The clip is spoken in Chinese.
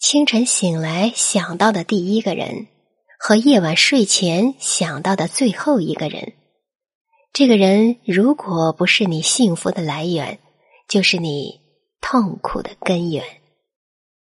清晨醒来想到的第一个人和夜晚睡前想到的最后一个人。这个人如果不是你幸福的来源就是你痛苦的根源。